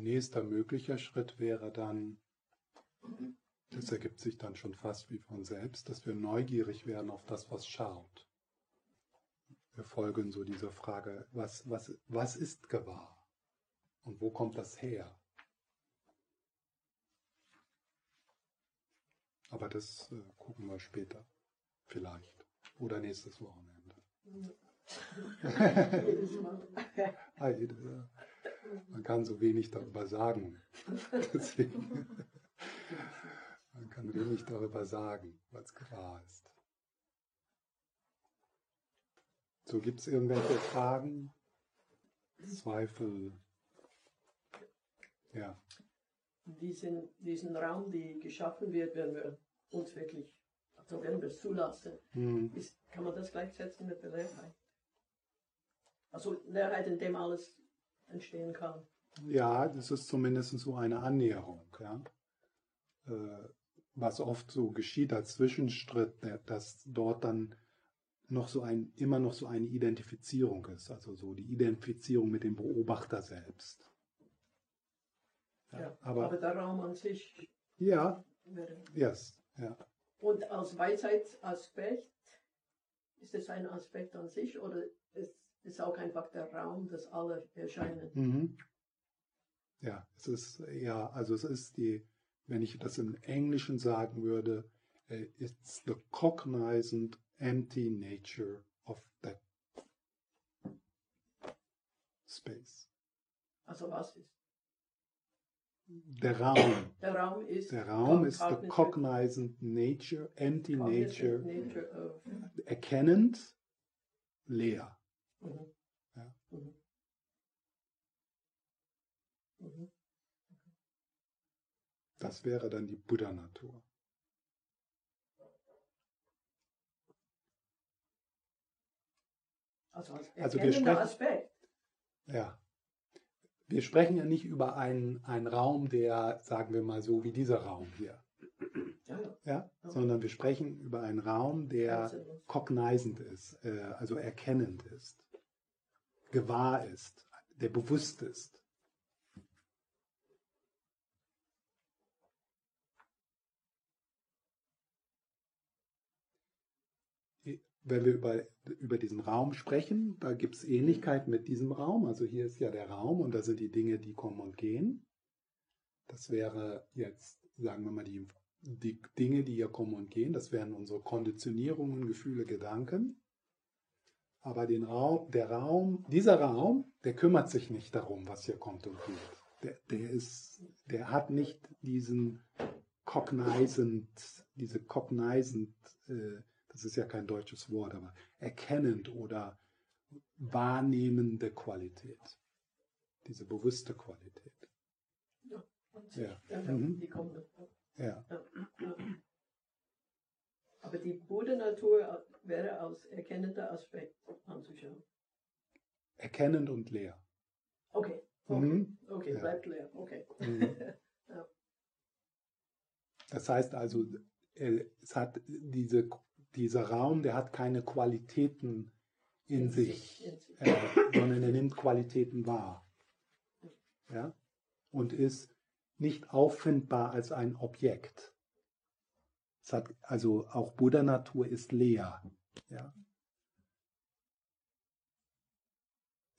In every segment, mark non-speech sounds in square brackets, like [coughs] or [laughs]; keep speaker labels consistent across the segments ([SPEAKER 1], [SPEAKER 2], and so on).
[SPEAKER 1] ein nächster möglicher Schritt wäre dann, das ergibt sich dann schon fast wie von selbst, dass wir neugierig werden auf das, was schaut. Wir folgen so dieser Frage, was, was, was ist gewahr? Und wo kommt das her? Aber das äh, gucken wir später. Vielleicht. Oder nächstes Wochenende. [laughs] Man kann so wenig darüber sagen. [laughs] Deswegen. Man kann wenig darüber sagen, was klar ist. So gibt es irgendwelche Fragen, Zweifel. Ja.
[SPEAKER 2] Diesen, diesen Raum, die geschaffen wird, wenn wir uns wirklich, also wenn wir es zulassen, hm. ist, kann man das gleichsetzen mit der Leerheit? Also Leerheit, in dem alles entstehen kann.
[SPEAKER 1] Ja, das ist zumindest so eine Annäherung. Ja? Äh, was oft so geschieht als Zwischenstritt, dass dort dann noch so ein, immer noch so eine Identifizierung ist, also so die Identifizierung mit dem Beobachter selbst.
[SPEAKER 2] Ja, ja aber, aber, der Raum an sich.
[SPEAKER 1] Ja, yes, ja.
[SPEAKER 2] Und als Weisheitsaspekt, ist es ein Aspekt an sich oder ist es auch einfach der Raum, dass alle erscheinen?
[SPEAKER 1] Mhm. Ja, es ist, ja, also es ist die, wenn ich das im Englischen sagen würde, äh, it's the cognizant empty nature of that space.
[SPEAKER 2] Also was ist?
[SPEAKER 1] Der Raum.
[SPEAKER 2] Der Raum ist,
[SPEAKER 1] der Raum ist the cognizant nature, empty nature, nature erkennend, leer. Mhm. Ja. Mhm. Mhm. Das wäre dann die Buddha-Natur.
[SPEAKER 2] Also als also wir sprechen, Aspekt.
[SPEAKER 1] Ja. Wir sprechen ja nicht über einen, einen Raum, der, sagen wir mal so, wie dieser Raum hier. Ja, ja. ja? Sondern wir sprechen über einen Raum, der cognizant ist, äh, also erkennend ist, gewahr ist, der bewusst ist. wenn wir über, über diesen Raum sprechen, da gibt es Ähnlichkeit mit diesem Raum. Also hier ist ja der Raum und da sind die Dinge, die kommen und gehen. Das wäre jetzt, sagen wir mal, die, die Dinge, die hier kommen und gehen. Das wären unsere Konditionierungen, Gefühle, Gedanken. Aber den Raum, der Raum, dieser Raum, der kümmert sich nicht darum, was hier kommt und geht. Der, der ist, der hat nicht diesen cognizant, diese cognizant äh, das ist ja kein deutsches Wort, aber erkennend oder wahrnehmende Qualität. Diese bewusste Qualität.
[SPEAKER 2] Ja, ja. ja mhm.
[SPEAKER 1] Ja.
[SPEAKER 2] Aber die Buddha-Natur wäre als erkennender Aspekt anzuschauen.
[SPEAKER 1] Erkennend und leer.
[SPEAKER 2] Okay, okay, mhm. okay bleibt leer, okay. Mhm. [laughs] ja.
[SPEAKER 1] Das heißt also, äh, es hat diese dieser Raum, der hat keine Qualitäten in, in sich, sich, in sich. Äh, sondern er nimmt Qualitäten wahr. Ja? Und ist nicht auffindbar als ein Objekt. Hat, also auch Buddha-Natur ist leer. Ja?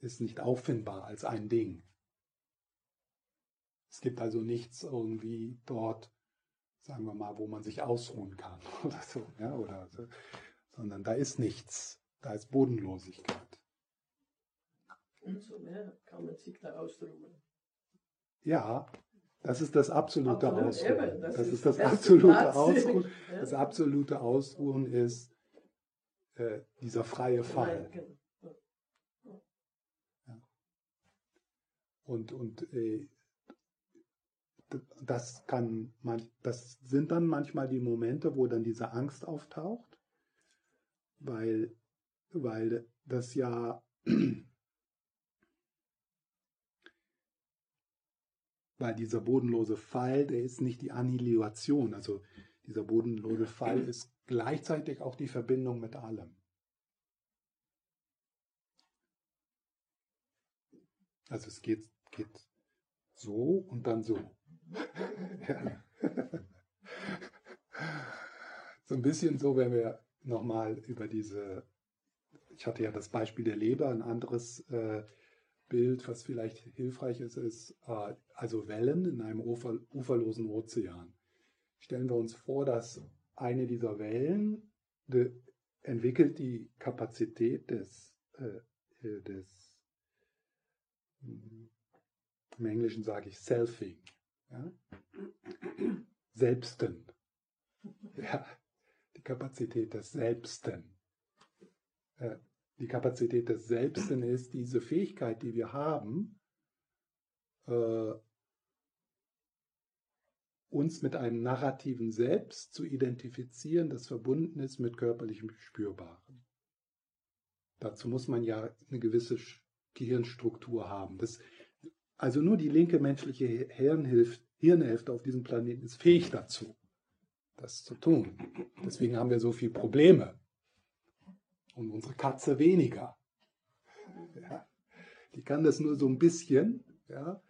[SPEAKER 1] Ist nicht auffindbar als ein Ding. Es gibt also nichts irgendwie dort, sagen wir mal, wo man sich ausruhen kann [laughs] oder so, ja, oder so, sondern da ist nichts, da ist Bodenlosigkeit.
[SPEAKER 2] Umso mehr kann man sich da ausruhen.
[SPEAKER 1] Ja, das ist das absolute Absolut, Ausruhen. Das, das, ist das absolute Ausruhen. Das absolute Ausruhen ist äh, dieser freie Fall. Genau. Ja. Und, und äh, das kann man, das sind dann manchmal die Momente, wo dann diese Angst auftaucht, weil, weil das ja, weil dieser bodenlose Fall, der ist nicht die Annihilation, also dieser bodenlose Fall ist gleichzeitig auch die Verbindung mit allem. Also es geht, geht so und dann so. [laughs] ja. [laughs] So ein bisschen so, wenn wir nochmal über diese, ich hatte ja das Beispiel der Leber, ein anderes äh, Bild, was vielleicht hilfreich ist, ist äh, also Wellen in einem ufer, uferlosen Ozean. Stellen wir uns vor, dass eine dieser Wellen de, entwickelt die Kapazität des, äh, äh des hm, im Englischen sage ich Selfing, ja? Selbsten. Ja, die Kapazität des Selbsten. Äh, die Kapazität des Selbsten ist diese Fähigkeit, die wir haben, äh, uns mit einem narrativen Selbst zu identifizieren, das verbunden ist mit körperlichem Spürbaren. Dazu muss man ja eine gewisse Gehirnstruktur haben. Das, also nur die linke menschliche Hirnhälfte auf diesem Planeten ist fähig dazu, das zu tun. Deswegen haben wir so viele Probleme und unsere Katze weniger. Ja, die kann das nur so ein bisschen, ja,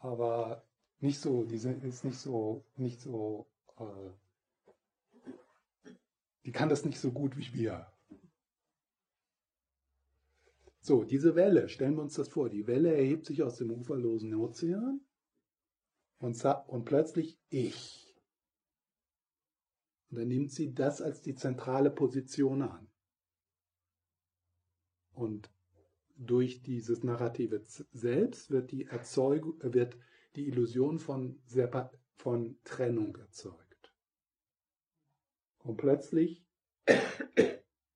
[SPEAKER 1] aber nicht so, die ist nicht so, nicht so, äh, die kann das nicht so gut wie wir. So, diese Welle, stellen wir uns das vor, die Welle erhebt sich aus dem uferlosen Ozean und, und plötzlich ich. Und dann nimmt sie das als die zentrale Position an. Und durch dieses narrative Selbst wird die Erzeugung, wird die Illusion von, von Trennung erzeugt. Und plötzlich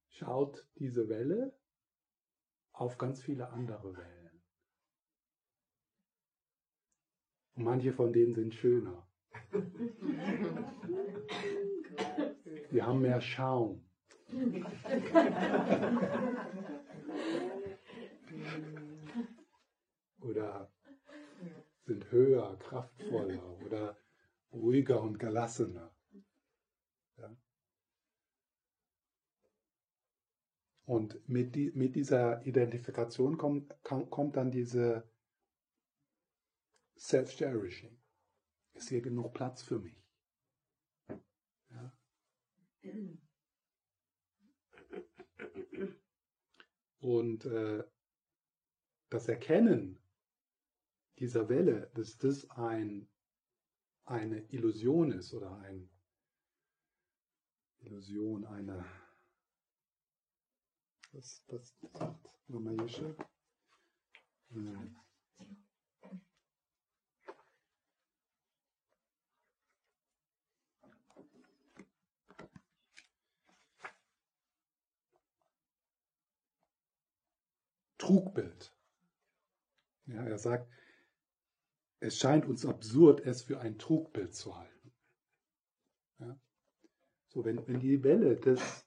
[SPEAKER 1] schaut diese Welle auf ganz viele andere Wellen. Und manche von denen sind schöner. Die haben mehr Schaum. [laughs] [laughs] Oder sind höher, kraftvoller oder ruhiger und gelassener. Ja? Und mit, die, mit dieser Identifikation kommt, kommt dann diese Self-Cherishing. Ist hier genug Platz für mich? Ja? [clears throat] Und äh, das Erkennen dieser Welle, dass das ein, eine Illusion ist oder eine Illusion, eine, was, was sagt Ramayesha? Hm. Trugbild. Ja, er sagt, es scheint uns absurd, es für ein Trugbild zu halten. Ja? So, wenn, wenn die Welle das,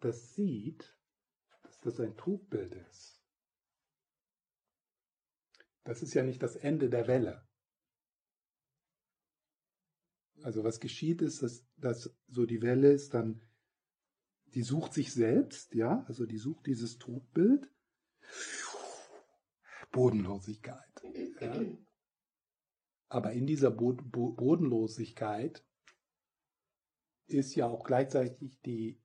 [SPEAKER 1] das sieht, dass das ein Trugbild ist, das ist ja nicht das Ende der Welle. Also was geschieht ist, dass, dass so die Welle ist dann, die sucht sich selbst, ja, also die sucht dieses Trugbild Bodenlosigkeit. Ja. Aber in dieser Bodenlosigkeit ist ja auch gleichzeitig die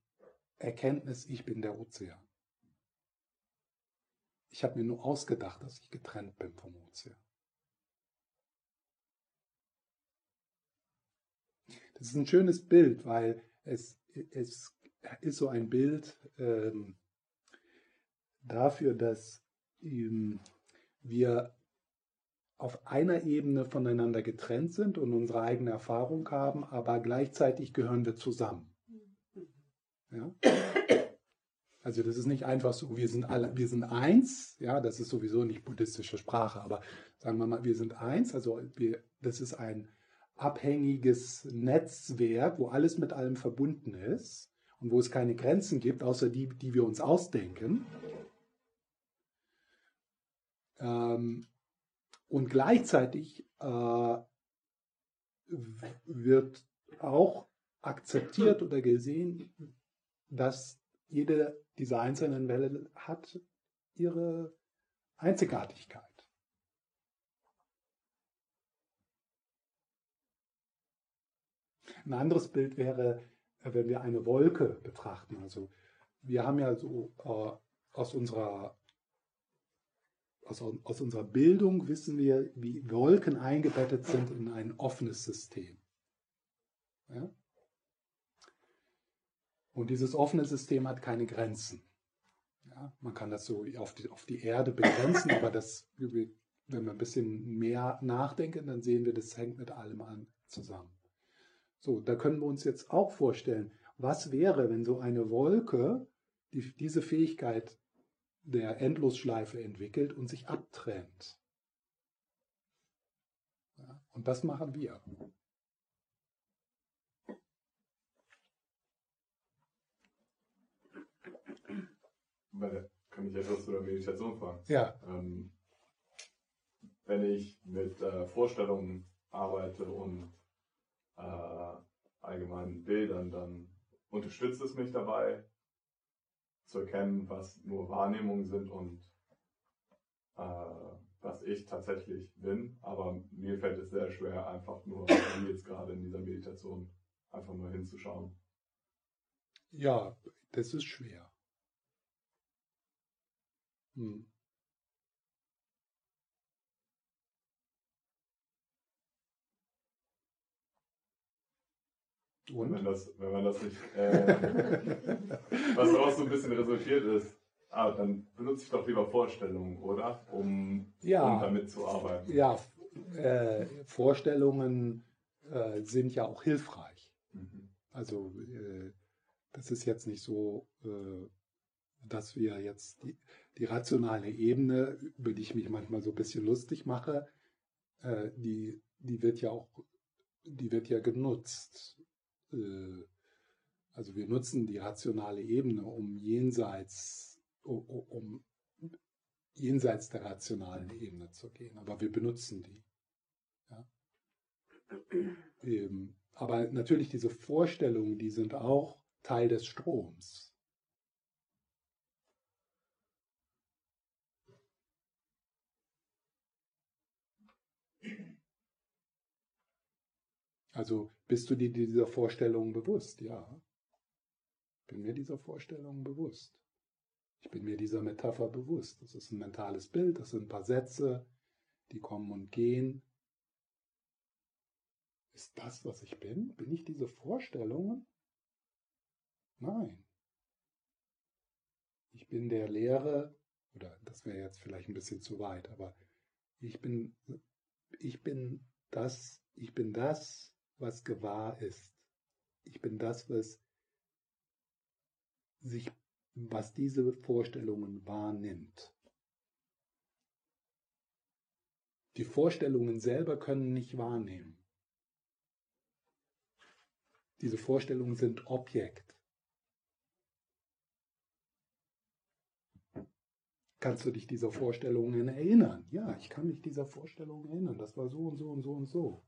[SPEAKER 1] Erkenntnis, ich bin der Ozean. Ich habe mir nur ausgedacht, dass ich getrennt bin vom Ozean. Das ist ein schönes Bild, weil es, es ist so ein Bild ähm, dafür, dass ähm, wir auf einer Ebene voneinander getrennt sind und unsere eigene Erfahrung haben, aber gleichzeitig gehören wir zusammen. Ja? Also das ist nicht einfach so, wir sind alle, wir sind eins, ja, das ist sowieso nicht buddhistische Sprache, aber sagen wir mal, wir sind eins, also wir, das ist ein abhängiges Netzwerk, wo alles mit allem verbunden ist und wo es keine Grenzen gibt, außer die, die wir uns ausdenken. Ähm, und gleichzeitig äh, wird auch akzeptiert oder gesehen, dass jede dieser einzelnen Welle hat ihre Einzigartigkeit. Ein anderes Bild wäre, wenn wir eine Wolke betrachten. Also wir haben ja so äh, aus unserer aus, aus unserer Bildung wissen wir, wie Wolken eingebettet sind in ein offenes System. Ja? Und dieses offene System hat keine Grenzen. Ja? Man kann das so auf die, auf die Erde begrenzen, aber das, wenn wir ein bisschen mehr nachdenken, dann sehen wir, das hängt mit allem an zusammen. So, da können wir uns jetzt auch vorstellen, was wäre, wenn so eine Wolke die, diese Fähigkeit der Endlosschleife entwickelt und sich abtrennt. Ja, und das machen wir.
[SPEAKER 3] Weil, kann ich etwas zu der Meditation fragen?
[SPEAKER 1] Ja.
[SPEAKER 3] Ähm, wenn ich mit äh, Vorstellungen arbeite und äh, allgemeinen Bildern, dann unterstützt es mich dabei, zu erkennen, was nur Wahrnehmungen sind und äh, was ich tatsächlich bin. Aber mir fällt es sehr schwer, einfach nur, jetzt gerade in dieser Meditation, einfach nur hinzuschauen.
[SPEAKER 1] Ja, das ist schwer. Hm.
[SPEAKER 3] Und? Wenn, das, wenn man das nicht, äh, [laughs] ein bisschen resultiert ist, ah, dann benutze ich doch lieber Vorstellungen, oder? Um,
[SPEAKER 1] ja,
[SPEAKER 3] um damit zu arbeiten.
[SPEAKER 1] Ja, äh, Vorstellungen äh, sind ja auch hilfreich. Mhm. Also äh, das ist jetzt nicht so, äh, dass wir jetzt die, die, rationale Ebene, über die ich mich manchmal so ein bisschen lustig mache, äh, die, die wird ja auch, die wird ja genutzt äh, also wir nutzen die rationale Ebene, um jenseits, um jenseits der rationalen Ebene zu gehen, aber wir benutzen die. Ja? Ähm, aber natürlich diese Vorstellungen, die sind auch Teil des Stroms. Also bist du dir dieser Vorstellung bewusst? Ja. Bin mir dieser Vorstellung bewusst. Ich bin mir dieser Metapher bewusst. Das ist ein mentales Bild, das sind ein paar Sätze, die kommen und gehen. Ist das, was ich bin? Bin ich diese Vorstellungen? Nein. Ich bin der Lehre, oder das wäre jetzt vielleicht ein bisschen zu weit, aber ich bin, ich bin das, ich bin das, was gewahr ist. Ich bin das, was sich, was diese Vorstellungen wahrnimmt. Die Vorstellungen selber können nicht wahrnehmen. Diese Vorstellungen sind Objekt. Kannst du dich dieser Vorstellungen erinnern? Ja, ich kann mich dieser Vorstellungen erinnern. Das war so und so und so und so.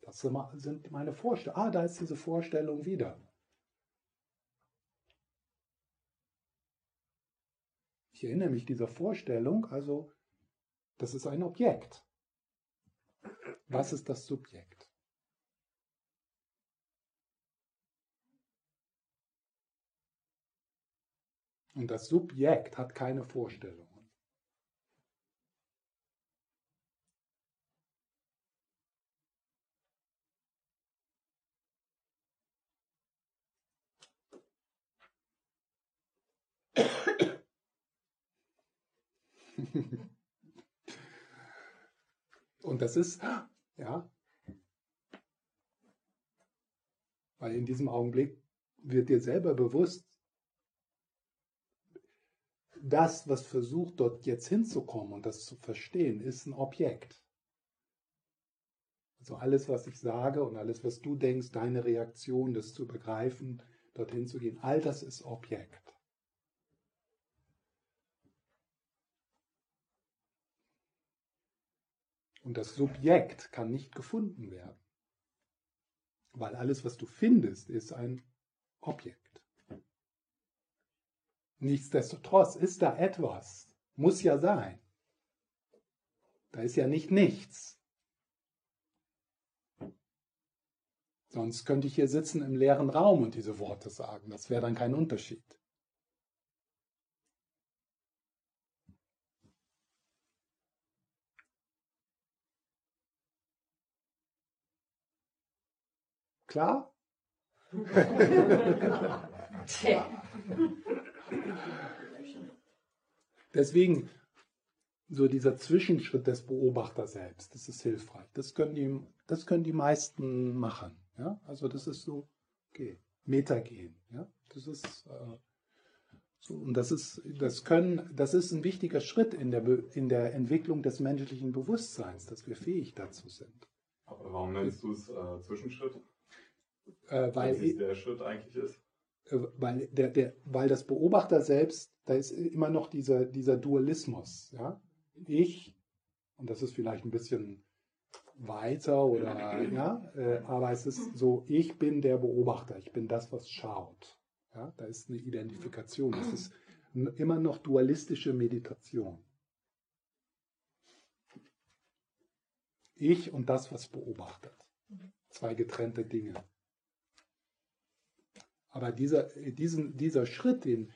[SPEAKER 1] Das sind meine Vorstellungen. Ah, da ist diese Vorstellung wieder. Ich erinnere mich dieser Vorstellung, also das ist ein Objekt. Was ist das Subjekt? Und das Subjekt hat keine Vorstellung. Und das ist, ja, weil in diesem Augenblick wird dir selber bewusst, das, was versucht, dort jetzt hinzukommen und das zu verstehen, ist ein Objekt. Also alles, was ich sage und alles, was du denkst, deine Reaktion, das zu begreifen, dorthin zu gehen, all das ist Objekt. Und das Subjekt kann nicht gefunden werden. Weil alles, was du findest, ist ein Objekt. Nichtsdestotrotz ist da etwas. Muss ja sein. Da ist ja nicht nichts. Sonst könnte ich hier sitzen im leeren Raum und diese Worte sagen. Das wäre dann kein Unterschied. Klar? Deswegen so dieser Zwischenschritt des Beobachters selbst, das ist hilfreich. Das können die, das können die meisten machen. Ja? Also das ist so, okay, Metagehen. Ja? Das ist äh, so, und das ist, das können, das ist ein wichtiger Schritt in der, in der Entwicklung des menschlichen Bewusstseins, dass wir fähig dazu sind.
[SPEAKER 3] Aber warum nennst du es äh, Zwischenschritt?
[SPEAKER 1] Äh, weil
[SPEAKER 3] Was der Schritt eigentlich ist?
[SPEAKER 1] Äh, weil, der, der, weil das Beobachter selbst, da ist immer noch dieser, dieser Dualismus. Ja? Ich, und das ist vielleicht ein bisschen weiter oder ja, äh, aber es ist so, ich bin der Beobachter, ich bin das, was schaut. Ja? Da ist eine Identifikation. Das ist immer noch dualistische Meditation. Ich und das, was beobachtet. Zwei getrennte Dinge. Aber dieser, diesen, dieser Schritt, den,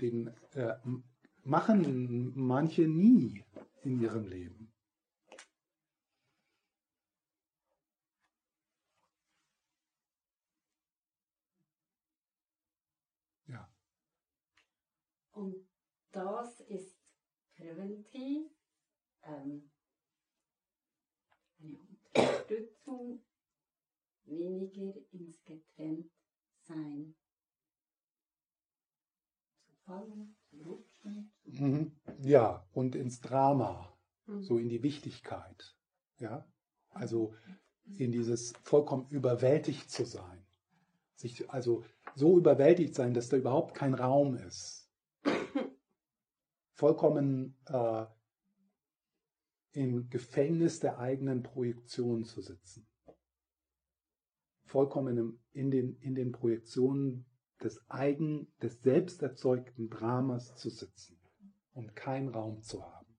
[SPEAKER 1] den äh, machen manche nie in ihrem Leben. Ja.
[SPEAKER 4] Und das ist präventiv ähm, eine Unterstützung, weniger ins Getrennt sein. Zu fallen, zu rutschen.
[SPEAKER 1] Mhm. Ja, und ins Drama, mhm. so in die Wichtigkeit. Ja, also in dieses vollkommen überwältigt zu sein. Sich also so überwältigt sein, dass da überhaupt kein Raum ist. [coughs] Vollkommen äh, im Gefängnis der eigenen Projektion zu sitzen vollkommen in den, in den Projektionen des eigen, des selbst erzeugten Dramas zu sitzen und keinen Raum zu haben.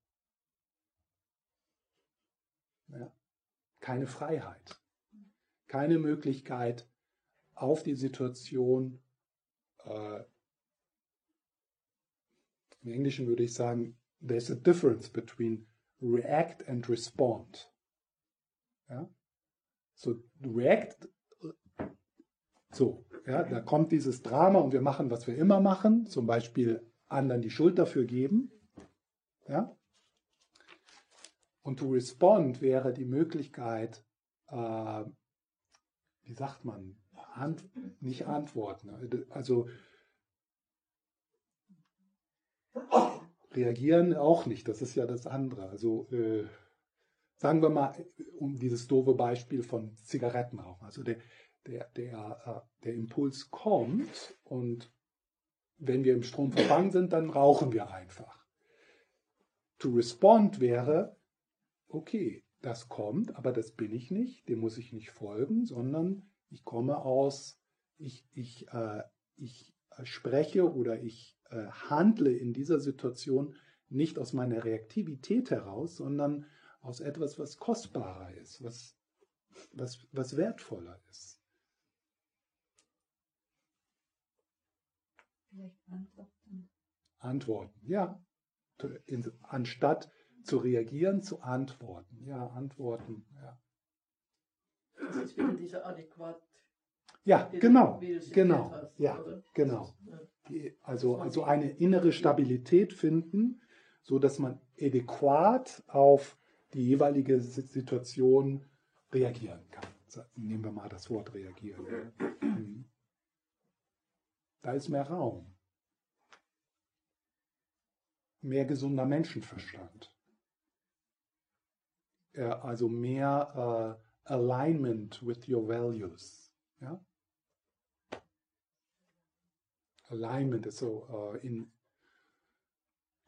[SPEAKER 1] Ja. Keine Freiheit, keine Möglichkeit, auf die Situation, äh, im Englischen würde ich sagen, there's a difference between react and respond. Ja? So, react so, ja, da kommt dieses Drama und wir machen, was wir immer machen, zum Beispiel anderen die Schuld dafür geben. Ja? Und to respond wäre die Möglichkeit, äh, wie sagt man, Ant nicht antworten, also reagieren auch nicht, das ist ja das andere. Also äh, sagen wir mal, um dieses doofe Beispiel von Zigarettenrauchen. Also der, der, der, äh, der Impuls kommt und wenn wir im Strom verfangen sind, dann rauchen wir einfach. To respond wäre, okay, das kommt, aber das bin ich nicht, dem muss ich nicht folgen, sondern ich komme aus, ich, ich, äh, ich spreche oder ich äh, handle in dieser Situation nicht aus meiner Reaktivität heraus, sondern aus etwas, was kostbarer ist, was, was, was wertvoller ist.
[SPEAKER 4] Vielleicht antworten.
[SPEAKER 1] Antworten, ja. Anstatt zu reagieren, zu antworten. Ja, antworten, ja.
[SPEAKER 2] Das wieder dieser adäquat.
[SPEAKER 1] Ja, genau, genau, hast, ja, oder? genau. Also, also eine innere Stabilität finden, so dass man adäquat auf die jeweilige Situation reagieren kann. Nehmen wir mal das Wort reagieren. Mhm. Da ist mehr Raum. Mehr gesunder Menschenverstand. Also mehr uh, Alignment with your values. Ja? Alignment ist so uh, in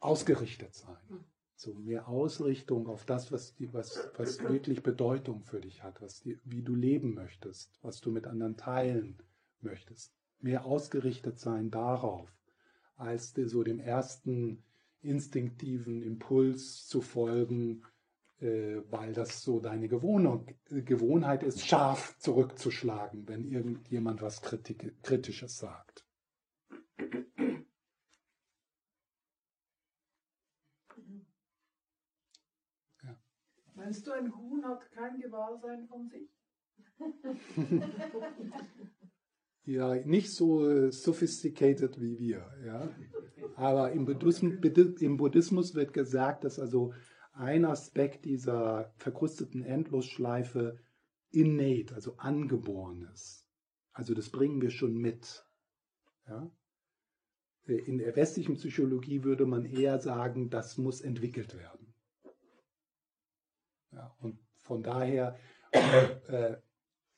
[SPEAKER 1] ausgerichtet sein. So mehr Ausrichtung auf das, was, die, was, was wirklich Bedeutung für dich hat, was die, wie du leben möchtest, was du mit anderen teilen möchtest mehr ausgerichtet sein darauf, als so dem ersten instinktiven Impuls zu folgen, äh, weil das so deine Gewohnung, Gewohnheit ist, scharf zurückzuschlagen, wenn irgendjemand was Kritik, Kritisches sagt.
[SPEAKER 5] Ja. Meinst du, ein Huhn hat kein Gewahrsein von sich? [laughs]
[SPEAKER 1] ja, nicht so sophisticated wie wir. Ja. Aber im Buddhismus, im Buddhismus wird gesagt, dass also ein Aspekt dieser verkrusteten Endlosschleife innate, also angeboren ist. Also das bringen wir schon mit. Ja? In der westlichen Psychologie würde man eher sagen, das muss entwickelt werden. Ja, und von daher, äh,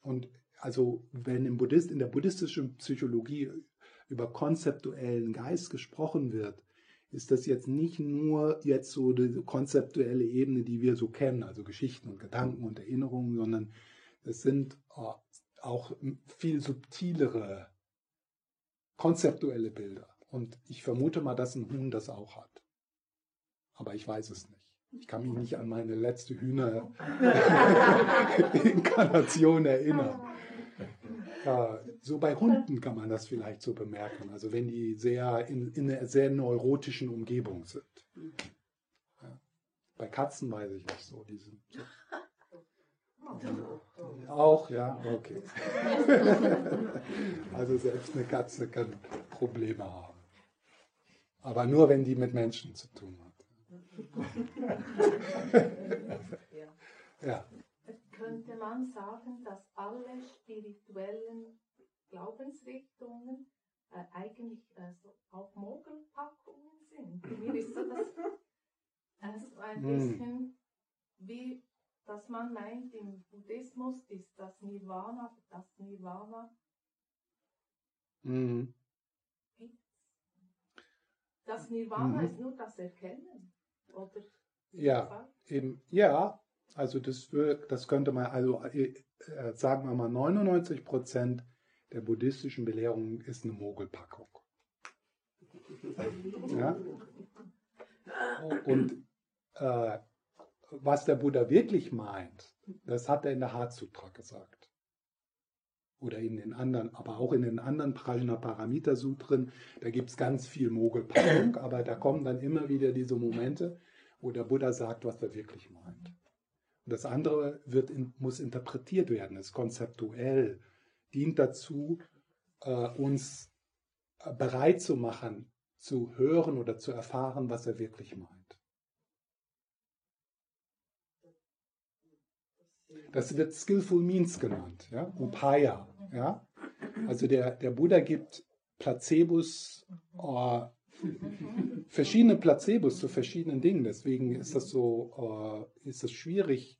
[SPEAKER 1] und also wenn im Buddhist, in der buddhistischen Psychologie über konzeptuellen Geist gesprochen wird, ist das jetzt nicht nur jetzt so die konzeptuelle Ebene, die wir so kennen, also Geschichten und Gedanken und Erinnerungen, sondern es sind äh, auch viel subtilere konzeptuelle Bilder. Und ich vermute mal, dass ein Huhn das auch hat. Aber ich weiß es nicht. Ich kann mich nicht an meine letzte Hühner-Inkarnation erinnern. Ja, so bei Hunden kann man das vielleicht so bemerken. Also wenn die sehr in, in einer sehr neurotischen Umgebung sind. Ja. Bei Katzen weiß ich nicht so. Die sind so. Auch, ja, okay. [laughs] also selbst eine Katze kann Probleme haben. Aber nur wenn die mit Menschen zu tun hat. [laughs]
[SPEAKER 6] ja man sagen, dass alle spirituellen Glaubensrichtungen äh, eigentlich äh, so auch Mogelpackungen sind. Mir ist so das also [laughs] ein hm. bisschen wie, dass man meint, im Buddhismus ist das Nirvana, das Nirvana
[SPEAKER 1] mhm.
[SPEAKER 6] Das Nirvana mhm. ist nur das Erkennen, oder?
[SPEAKER 1] Ja, eben, ja, also das, das könnte man, also äh, sagen wir mal 99 Prozent der buddhistischen Belehrung ist eine Mogelpackung. Ja? Und äh, was der Buddha wirklich meint, das hat er in der Hatsutra gesagt. Oder in den anderen, aber auch in den anderen Prajnaparamita Sutren, da gibt es ganz viel Mogelpackung, aber da kommen dann immer wieder diese Momente, wo der Buddha sagt, was er wirklich meint. Das andere wird in, muss interpretiert werden, ist konzeptuell, dient dazu, äh, uns äh, bereit zu machen, zu hören oder zu erfahren, was er wirklich meint. Das wird Skillful Means genannt, ja? Upaya. Ja? Also der, der Buddha gibt Placebos, äh, verschiedene Placebos zu verschiedenen Dingen. Deswegen ist das so, äh, ist es schwierig,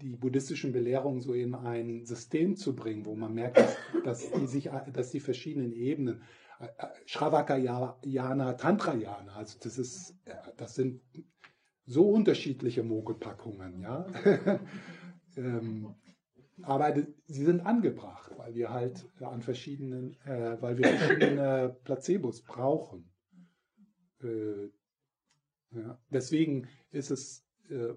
[SPEAKER 1] die buddhistischen Belehrungen so in ein System zu bringen, wo man merkt, dass, dass die sich, dass die verschiedenen Ebenen, äh, Shravakayana, Tantrayana, also das ist, das sind so unterschiedliche Mogelpackungen, ja. [laughs] ähm, aber sie sind angebracht, weil wir halt an verschiedenen, äh, weil wir verschiedene Placebos brauchen. Äh, ja. Deswegen ist es, äh,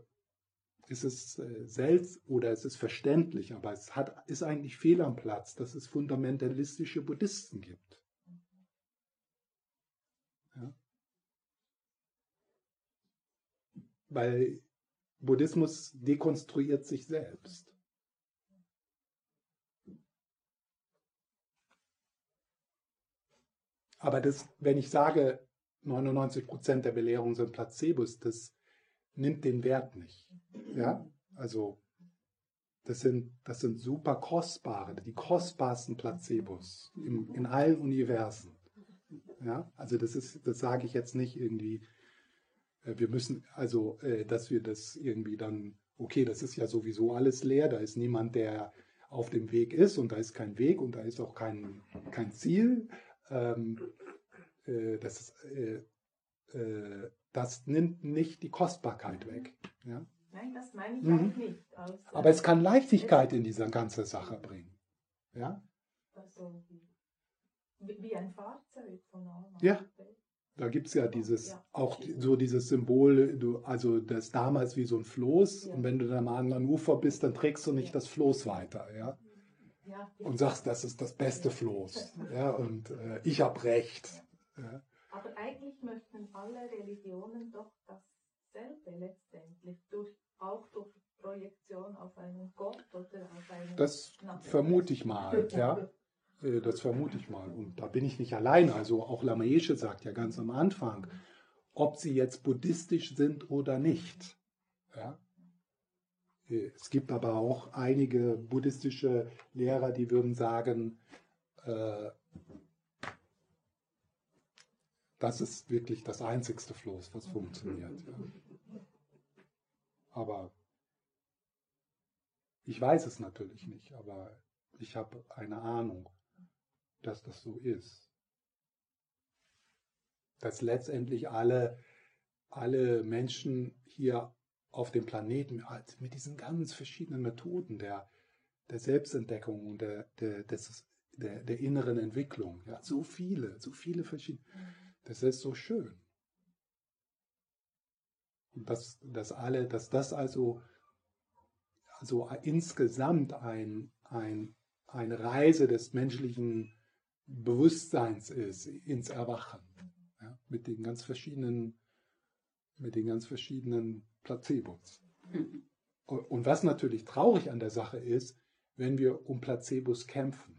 [SPEAKER 1] ist es äh, seltsam oder es ist verständlich, aber es hat, ist eigentlich fehl am Platz, dass es fundamentalistische Buddhisten gibt. Ja. Weil Buddhismus dekonstruiert sich selbst. Aber das, wenn ich sage, 99 Prozent der Belehrungen sind Placebos, das nimmt den Wert nicht. Ja, also das sind, das sind super kostbare, die kostbarsten Placebos im, in allen Universen. Ja, also das ist, das sage ich jetzt nicht irgendwie, äh, wir müssen, also, äh, dass wir das irgendwie dann, okay, das ist ja sowieso alles leer, da ist niemand, der auf dem Weg ist und da ist kein Weg und da ist auch kein, kein Ziel. Ähm, äh, das, äh, äh, das nimmt nicht die Kostbarkeit weg. Ja?
[SPEAKER 6] Nein, das meine ich mhm. auch nicht.
[SPEAKER 1] Als, Aber es kann Leichtigkeit in diese ganze Sache bringen. Ja?
[SPEAKER 6] Also wie, ein Fahrzeug von A
[SPEAKER 1] Ja, Da gibt es ja dieses,
[SPEAKER 6] Ja.
[SPEAKER 1] auch so dieses Symbol, du, also das damals wie so ein Floß
[SPEAKER 6] Ja.
[SPEAKER 1] und wenn du dann am anderen Ufer bist, dann trägst du nicht
[SPEAKER 6] Ja.
[SPEAKER 1] das Floß weiter, ja.
[SPEAKER 6] Ja,
[SPEAKER 1] Und sagst, das ist das beste Floß, ja, und äh, ich habe recht. Ja.
[SPEAKER 6] Aber eigentlich möchten alle Religionen doch dasselbe letztendlich, durch, auch durch Projektion auf einen Gott oder auf einen
[SPEAKER 1] Das
[SPEAKER 6] Natur.
[SPEAKER 1] vermute ich mal, ja. Äh, Das vermute ich mal. Und da bin ich nicht allein. Also auch Lamaesche sagt ja ganz am Anfang, ob sie jetzt buddhistisch sind oder nicht. Ja? Äh, Es gibt aber auch einige buddhistische Lehrer, die würden sagen, äh, das ist wirklich das einzigste Floß, was funktioniert. Ja. Aber ich weiß es natürlich nicht, aber ich habe eine Ahnung, dass das so ist. Dass letztendlich alle, alle Menschen hier auf dem Planeten mit diesen ganz verschiedenen Methoden der, der Selbstentdeckung und der, der, des, der, der inneren Entwicklung, ja, so viele, so viele verschiedene, das ist so schön. Und dass, dass alle, dass das also also insgesamt ein, ein, eine Reise des menschlichen Bewusstseins ist ins Erwachen. Ja, mit den ganz verschiedenen, mit den ganz verschiedenen Placebos. Und, und was natürlich traurig an der Sache ist, wenn wir um Placebos kämpfen.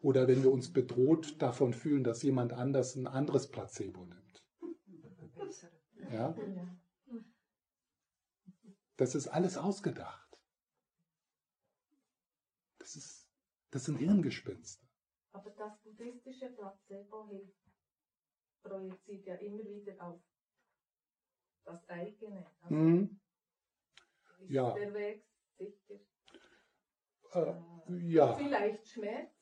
[SPEAKER 1] Oder wenn wir uns bedroht davon fühlen, dass jemand anders ein anderes Placebo nimmt. Ja? Das ist alles ausgedacht. Das, ist, das sind Hirngespinste.
[SPEAKER 6] Aber das buddhistische Placebo hilft, projiziert ja immer wieder auf das eigene. Also
[SPEAKER 1] Mhm.
[SPEAKER 6] ist
[SPEAKER 1] ja.
[SPEAKER 6] der Weg sicher.
[SPEAKER 1] Äh,
[SPEAKER 6] äh,
[SPEAKER 1] ja,
[SPEAKER 6] Vielleicht schmerzvoll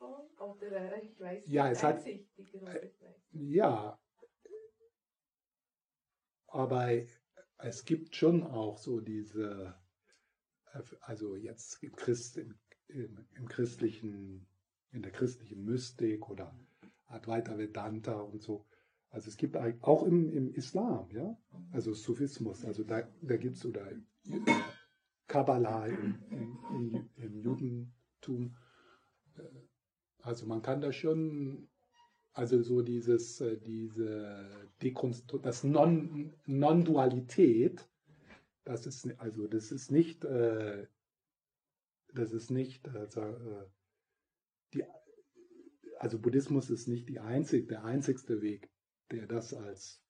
[SPEAKER 6] äh, ich weiß
[SPEAKER 1] Ja, es hat-
[SPEAKER 6] nicht.
[SPEAKER 1] ja. Aber es gibt schon auch so diese, äh, also jetzt im, Christ, im, im, christlichen, in der christlichen Mystik oder Advaita Vedanta und so. Also es gibt auch im, im Islam, ja, also Sufismus, also da, da gibt es oder äh, Kabbalah im, im, im Judentum. Also man kann da schon, also so dieses, äh, diese Dekonstru das Non- Non-Dualität, das ist also das ist nicht, äh, das ist nicht, sa- äh, die, also Buddhismus ist nicht die einzig, der einzigste Weg, der das als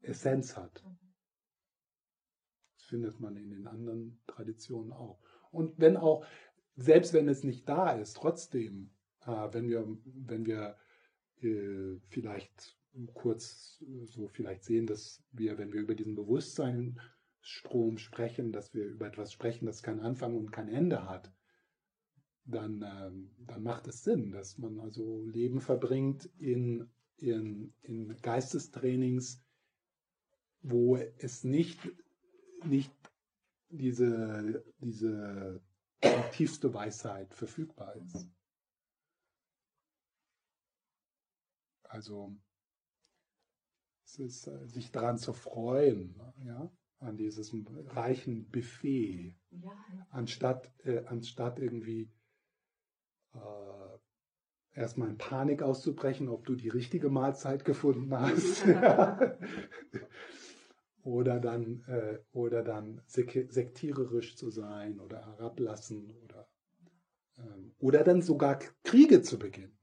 [SPEAKER 1] Essenz hat. Das findet man in den anderen Traditionen auch. Und wenn auch, selbst wenn es nicht da ist, trotzdem, wenn wir, wenn wir äh, vielleicht kurz so vielleicht sehen, dass wir, wenn wir über diesen Bewusstseinsstrom sprechen, dass wir über etwas sprechen, das keinen Anfang und kein Ende hat, dann, ähm, dann macht es Sinn, dass man also Leben verbringt in, in, in Geistestrainings, wo es nicht, nicht diese, diese tiefste Weisheit verfügbar ist. Also es ist äh, sich daran zu freuen, ja, an dieses reichen Buffet,
[SPEAKER 6] Ja,
[SPEAKER 1] anstatt, äh, anstatt irgendwie äh, erstmal in Panik auszubrechen, ob du die richtige Mahlzeit gefunden hast. [laughs] oder dann, äh, oder dann sek sektiererisch zu sein oder herablassen oder, ähm, oder dann sogar Kriege zu beginnen.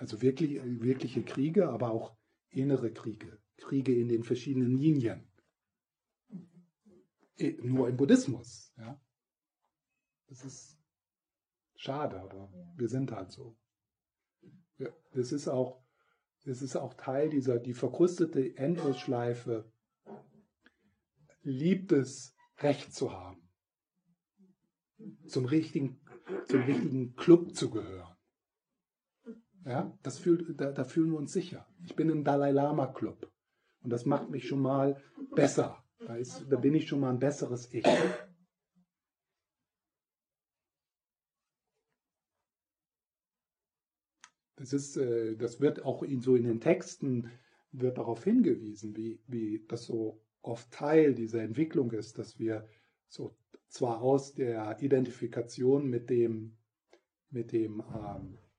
[SPEAKER 1] Also wirklich, wirkliche Kriege, aber auch innere Kriege. Kriege in den verschiedenen Linien. Eh, Nur im Buddhismus. Ja? Das ist schade, aber wir sind halt so. Das ist auch, das ist auch Teil dieser, die verkrustete Endlosschleife liebt es, Recht zu haben. Zum richtigen, zum richtigen Club zu gehören. Ja, das fühlt, da, da fühlen wir uns sicher. Ich bin im Dalai Lama Club. Und das macht mich schon mal besser. Da, ist, da bin ich schon mal ein besseres Ich. Das ist, äh, das wird auch in so in den Texten wird darauf hingewiesen, wie, wie das so oft Teil dieser Entwicklung ist, dass wir so zwar aus der Identifikation mit dem, mit dem ähm, äh,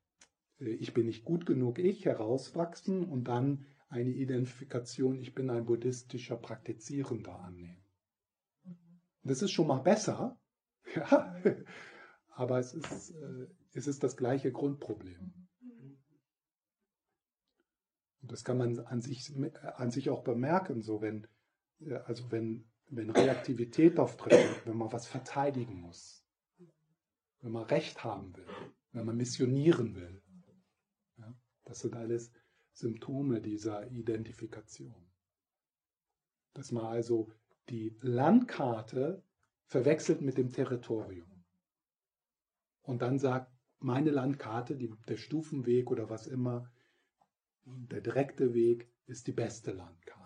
[SPEAKER 1] Ich bin nicht gut genug Ich herauswachsen und dann eine Identifikation, ich bin ein buddhistischer Praktizierender annehmen. Das ist schon mal besser, [laughs] ja, aber es ist, äh, es ist das gleiche Grundproblem. Und das kann man an sich, an sich auch bemerken, so wenn, äh, also wenn, wenn Reaktivität auftritt, wenn man was verteidigen muss, wenn man Recht haben will, wenn man missionieren will. Das sind alles Symptome dieser Identifikation. Dass man also die Landkarte verwechselt mit dem Territorium. Und dann sagt, meine Landkarte, die, der Stufenweg oder was immer, der direkte Weg ist die beste Landkarte.